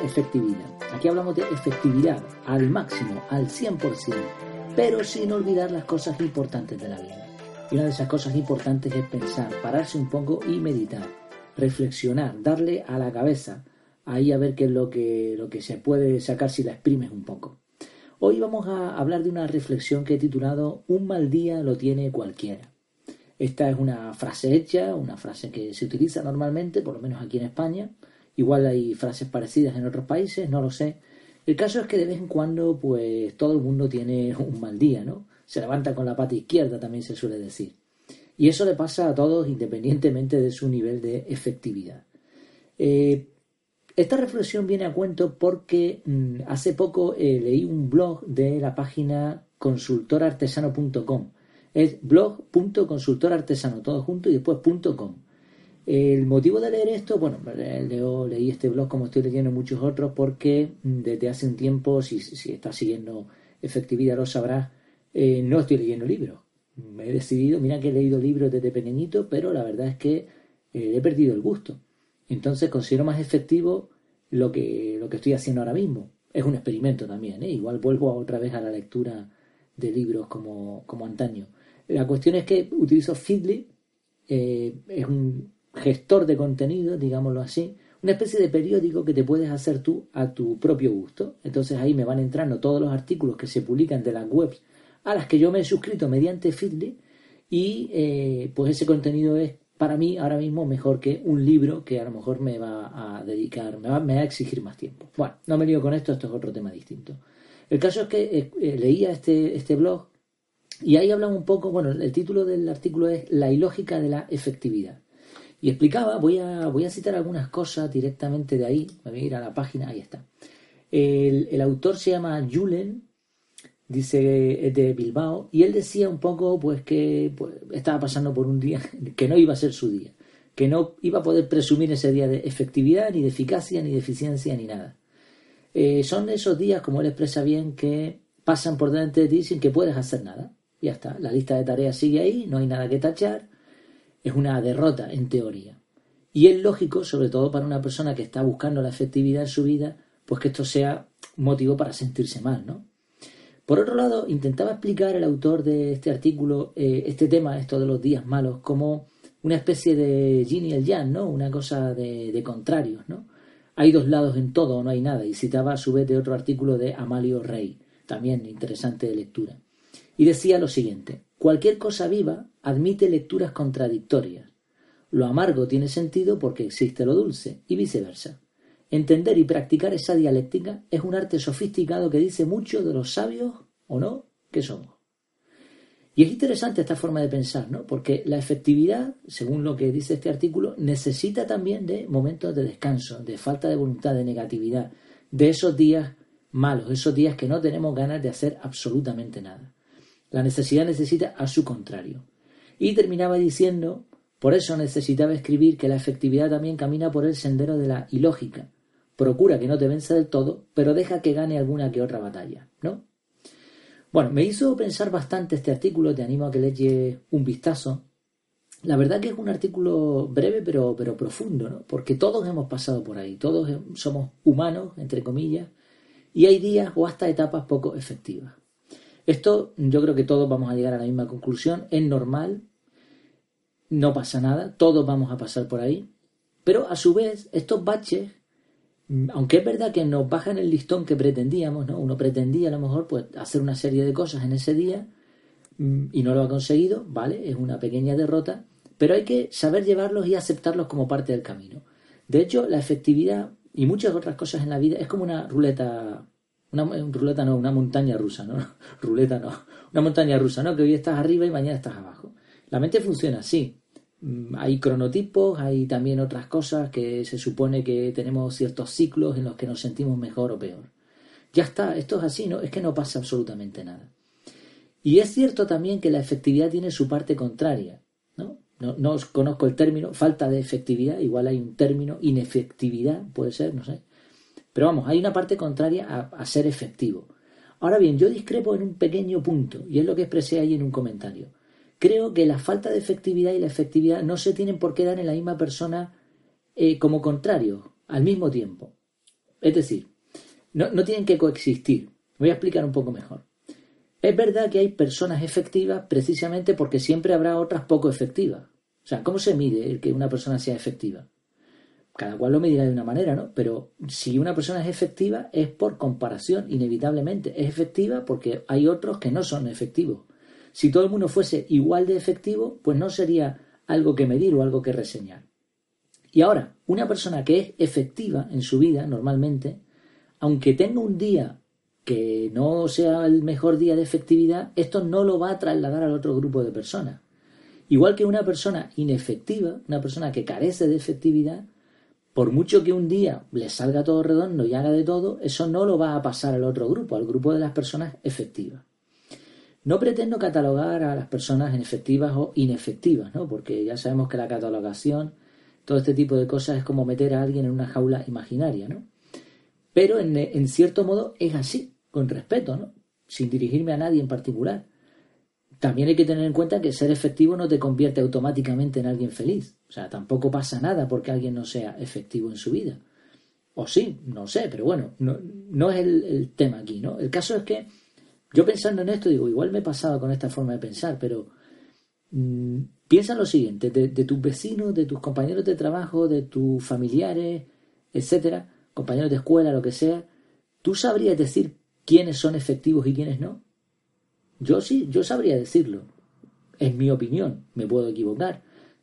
efectividad. Aquí hablamos de efectividad al máximo, al 100%, pero sin olvidar las cosas importantes de la vida. Y una de esas cosas importantes es pensar, pararse un poco y meditar, reflexionar, darle a la cabeza, ahí a ver qué es lo que, lo que se puede sacar si la exprimes un poco. Hoy vamos a hablar de una reflexión que he titulado Un mal día lo tiene cualquiera. Esta es una frase hecha, una frase que se utiliza normalmente, por lo menos aquí en España. Igual hay frases parecidas en otros países, no lo sé. El caso es que de vez en cuando, pues todo el mundo tiene un mal día, ¿no? Se levanta con la pata izquierda, también se suele decir. Y eso le pasa a todos independientemente de su nivel de efectividad. Eh, esta reflexión viene a cuento porque mm, hace poco eh, leí un blog de la página consultorartesano.com. Es blog.consultorartesano, todo junto y después .com. El motivo de leer esto, bueno, leo, leí este blog como estoy leyendo muchos otros porque mm, desde hace un tiempo, si, si estás siguiendo efectividad lo sabrás, eh, no estoy leyendo libros. Me he decidido, mira que he leído libros desde pequeñito, pero la verdad es que eh, he perdido el gusto. Entonces considero más efectivo lo que, lo que estoy haciendo ahora mismo. Es un experimento también, ¿eh? igual vuelvo otra vez a la lectura de libros como, como antaño. La cuestión es que utilizo Feedly, eh, es un gestor de contenido, digámoslo así, una especie de periódico que te puedes hacer tú a tu propio gusto. Entonces ahí me van entrando todos los artículos que se publican de las webs a las que yo me he suscrito mediante Feedly y eh, pues ese contenido es para mí ahora mismo mejor que un libro que a lo mejor me va a dedicar, me va, a exigir más tiempo. Bueno, no me lío con esto, esto es otro tema distinto. El caso es que eh, eh, leía este, este blog y ahí hablaba un poco, bueno, el título del artículo es La ilógica de la efectividad. Y explicaba, voy a, voy a citar algunas cosas directamente de ahí, me voy a ir a la página, ahí está. El, el autor se llama Julen dice es de Bilbao, y él decía un poco pues que pues, estaba pasando por un día que no iba a ser su día, que no iba a poder presumir ese día de efectividad, ni de eficacia, ni de eficiencia, ni nada. Eh, son esos días, como él expresa bien, que pasan por delante de ti sin que puedas hacer nada. Ya está, la lista de tareas sigue ahí, no hay nada que tachar, es una derrota en teoría. Y es lógico, sobre todo para una persona que está buscando la efectividad en su vida, pues que esto sea motivo para sentirse mal, ¿no? Por otro lado, intentaba explicar el autor de este artículo eh, este tema, esto de los días malos, como una especie de yin y el yang, ¿no? Una cosa de, de contrarios, ¿no? Hay dos lados en todo o no hay nada. Y citaba a su vez de otro artículo de Amalio Rey, también interesante de lectura. Y decía lo siguiente, cualquier cosa viva admite lecturas contradictorias. Lo amargo tiene sentido porque existe lo dulce, y viceversa. Entender y practicar esa dialéctica es un arte sofisticado que dice mucho de los sabios o no que somos. Y es interesante esta forma de pensar, ¿no? Porque la efectividad, según lo que dice este artículo, necesita también de momentos de descanso, de falta de voluntad, de negatividad, de esos días malos, esos días que no tenemos ganas de hacer absolutamente nada. La necesidad necesita a su contrario. Y terminaba diciendo, por eso necesitaba escribir que la efectividad también camina por el sendero de la ilógica, procura que no te vence del todo, pero deja que gane alguna que otra batalla, ¿no? Bueno, me hizo pensar bastante este artículo, te animo a que le eches un vistazo. La verdad que es un artículo breve pero, pero profundo, ¿no? Porque todos hemos pasado por ahí, todos somos humanos, entre comillas, y hay días o hasta etapas poco efectivas. Esto yo creo que todos vamos a llegar a la misma conclusión, es normal, no pasa nada, todos vamos a pasar por ahí, pero a su vez estos baches aunque es verdad que nos bajan el listón que pretendíamos, ¿no? Uno pretendía a lo mejor pues hacer una serie de cosas en ese día mm, y no lo ha conseguido, ¿vale? Es una pequeña derrota, pero hay que saber llevarlos y aceptarlos como parte del camino. De hecho, la efectividad y muchas otras cosas en la vida es como una ruleta, una ruleta no, una montaña rusa, ¿no? ruleta no, una montaña rusa, ¿no? Que hoy estás arriba y mañana estás abajo. La mente funciona así. Mm, hay cronotipos, hay también otras cosas que se supone que tenemos ciertos ciclos en los que nos sentimos mejor o peor. Ya está, esto es así, ¿no? Es que no pasa absolutamente nada. Y es cierto también que la efectividad tiene su parte contraria, ¿no? No, no conozco el término, falta de efectividad, igual hay un término, inefectividad, puede ser, no sé. Pero vamos, hay una parte contraria a, ser efectivo. Ahora bien, yo discrepo en un pequeño punto, y es lo que expresé ahí en un comentario. Creo que la falta de efectividad y la efectividad no se tienen por qué dar en la misma persona eh, como contrario, al mismo tiempo. Es decir, no, no tienen que coexistir. Voy a explicar un poco mejor. Es verdad que hay personas efectivas precisamente porque siempre habrá otras poco efectivas. O sea, ¿cómo se mide que una persona sea efectiva? Cada cual lo medirá de una manera, ¿no? Pero si una persona es efectiva es por comparación, inevitablemente. Es efectiva porque hay otros que no son efectivos. Si todo el mundo fuese igual de efectivo, pues no sería algo que medir o algo que reseñar. Y ahora, una persona que es efectiva en su vida normalmente, aunque tenga un día que no sea el mejor día de efectividad, esto no lo va a trasladar al otro grupo de personas. Igual que una persona inefectiva, una persona que carece de efectividad, por mucho que un día le salga todo redondo y haga de todo, eso no lo va a pasar al otro grupo, al grupo de las personas efectivas. No pretendo catalogar a las personas efectivas o inefectivas, ¿no? porque ya sabemos que la catalogación, todo este tipo de cosas es como meter a alguien en una jaula imaginaria, ¿no? Pero en, en cierto modo es así, con respeto, ¿no? sin dirigirme a nadie en particular. También hay que tener en cuenta que ser efectivo no te convierte automáticamente en alguien feliz. O sea, tampoco pasa nada porque alguien no sea efectivo en su vida. O sí, no sé, pero bueno, no, es el, tema aquí, ¿no? El caso es que yo pensando en esto digo, igual me he pasado con esta forma de pensar, pero mm, piensa en lo siguiente, de, de, tus vecinos, de tus compañeros de trabajo, de tus familiares, etcétera, compañeros de escuela, lo que sea, ¿tú sabrías decir quiénes son efectivos y quiénes no? Yo sí, yo sabría decirlo. Es mi opinión, me puedo equivocar.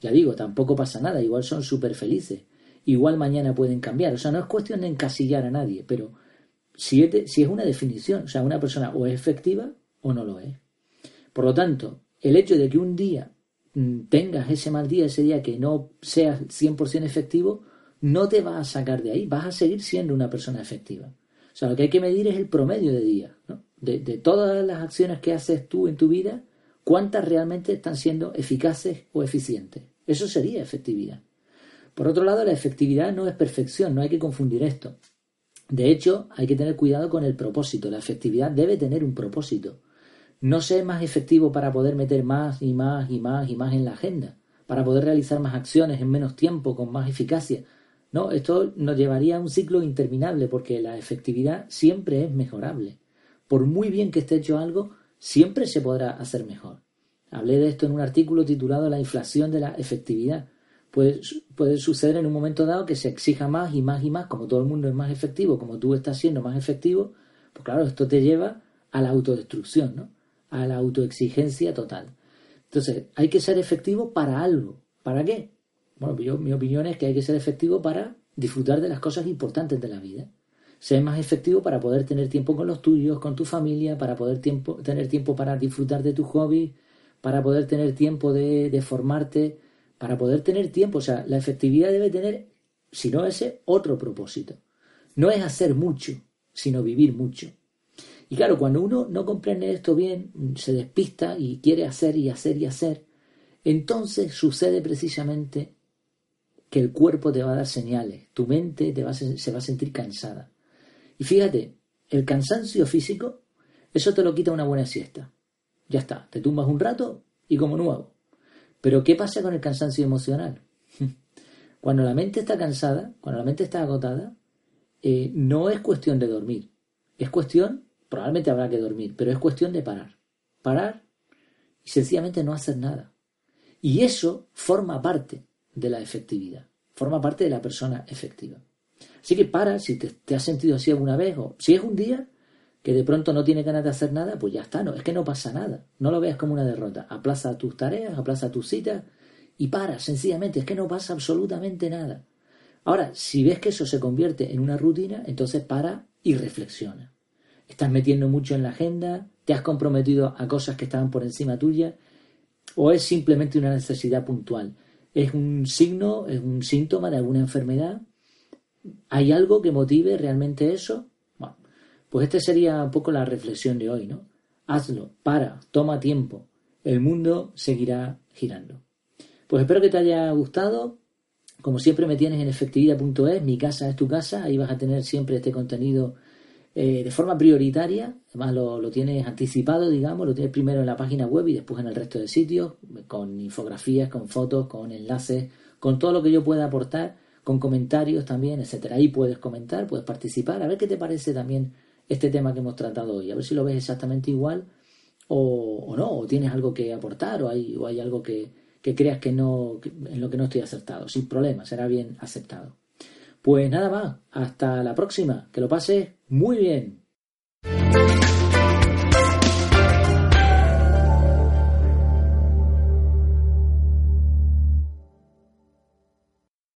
Ya digo, tampoco pasa nada, igual son súper felices. Igual mañana pueden cambiar. O sea, no es cuestión de encasillar a nadie, pero si es, una definición, o sea, una persona o es efectiva o no lo es. Por lo tanto, el hecho de que un día mm, tengas ese mal día, ese día que no seas 100% efectivo, no te va a sacar de ahí, vas a seguir siendo una persona efectiva. O sea, lo que hay que medir es el promedio de días, ¿no? De, todas las acciones que haces tú en tu vida, cuántas realmente están siendo eficaces o eficientes. Eso sería efectividad. Por otro lado, la efectividad no es perfección, no hay que confundir esto. De hecho, hay que tener cuidado con el propósito. La efectividad debe tener un propósito. No ser más efectivo para poder meter más y más y más y más en la agenda, para poder realizar más acciones en menos tiempo, con más eficacia. No, esto nos llevaría a un ciclo interminable porque la efectividad siempre es mejorable por muy bien que esté hecho algo, siempre se podrá hacer mejor. Hablé de esto en un artículo titulado La inflación de la efectividad. Puede, puede, suceder en un momento dado que se exija más y más y más, como todo el mundo es más efectivo, como tú estás siendo más efectivo, pues claro, esto te lleva a la autodestrucción, ¿no? A la autoexigencia total. Entonces, hay que ser efectivo para algo. ¿Para qué? Bueno, yo, mi opinión es que hay que ser efectivo para disfrutar de las cosas importantes de la vida ser más efectivo para poder tener tiempo con los tuyos, con tu familia, para poder tiempo, tener tiempo para disfrutar de tu hobby, para poder tener tiempo de, de formarte, para poder tener tiempo. O sea, la efectividad debe tener, si no ese, otro propósito. No es hacer mucho, sino vivir mucho. Y claro, cuando uno no comprende esto bien, se despista y quiere hacer y hacer y hacer, entonces sucede precisamente que el cuerpo te va a dar señales, tu mente te va se va a sentir cansada. Y fíjate, el cansancio físico, eso te lo quita una buena siesta. Ya está, te tumbas un rato y como nuevo. Pero ¿qué pasa con el cansancio emocional? Cuando la mente está cansada, cuando la mente está agotada, eh, no es cuestión de dormir. Es cuestión, probablemente habrá que dormir, pero es cuestión de parar. Parar y sencillamente no hacer nada. Y eso forma parte de la efectividad, forma parte de la persona efectiva. Así que para, si te, has sentido así alguna vez, o si es un día que de pronto no tiene ganas de hacer nada, pues ya está, no, es que no pasa nada. No lo veas como una derrota. Aplaza tus tareas, aplaza tus citas y para, sencillamente, es que no pasa absolutamente nada. Ahora, si ves que eso se convierte en una rutina, entonces para y reflexiona. Estás metiendo mucho en la agenda, te has comprometido a cosas que estaban por encima tuya, o es simplemente una necesidad puntual. Es un signo, es un síntoma de alguna enfermedad ¿Hay algo que motive realmente eso? Bueno, pues esta sería un poco la reflexión de hoy, ¿no? Hazlo, para, toma tiempo. El mundo seguirá girando. Pues espero que te haya gustado. Como siempre me tienes en efectividad.es, mi casa es tu casa, ahí vas a tener siempre este contenido eh, de forma prioritaria, además lo, lo, tienes anticipado, digamos, lo tienes primero en la página web y después en el resto de sitios, con infografías, con fotos, con enlaces, con todo lo que yo pueda aportar con comentarios también, etcétera. Ahí puedes comentar, puedes participar, a ver qué te parece también este tema que hemos tratado hoy, a ver si lo ves exactamente igual o, no, o tienes algo que aportar o hay, o hay algo que, que creas que no, en lo que no estoy acertado. Sin problema, será bien aceptado. Pues nada más, hasta la próxima, que lo pases muy bien.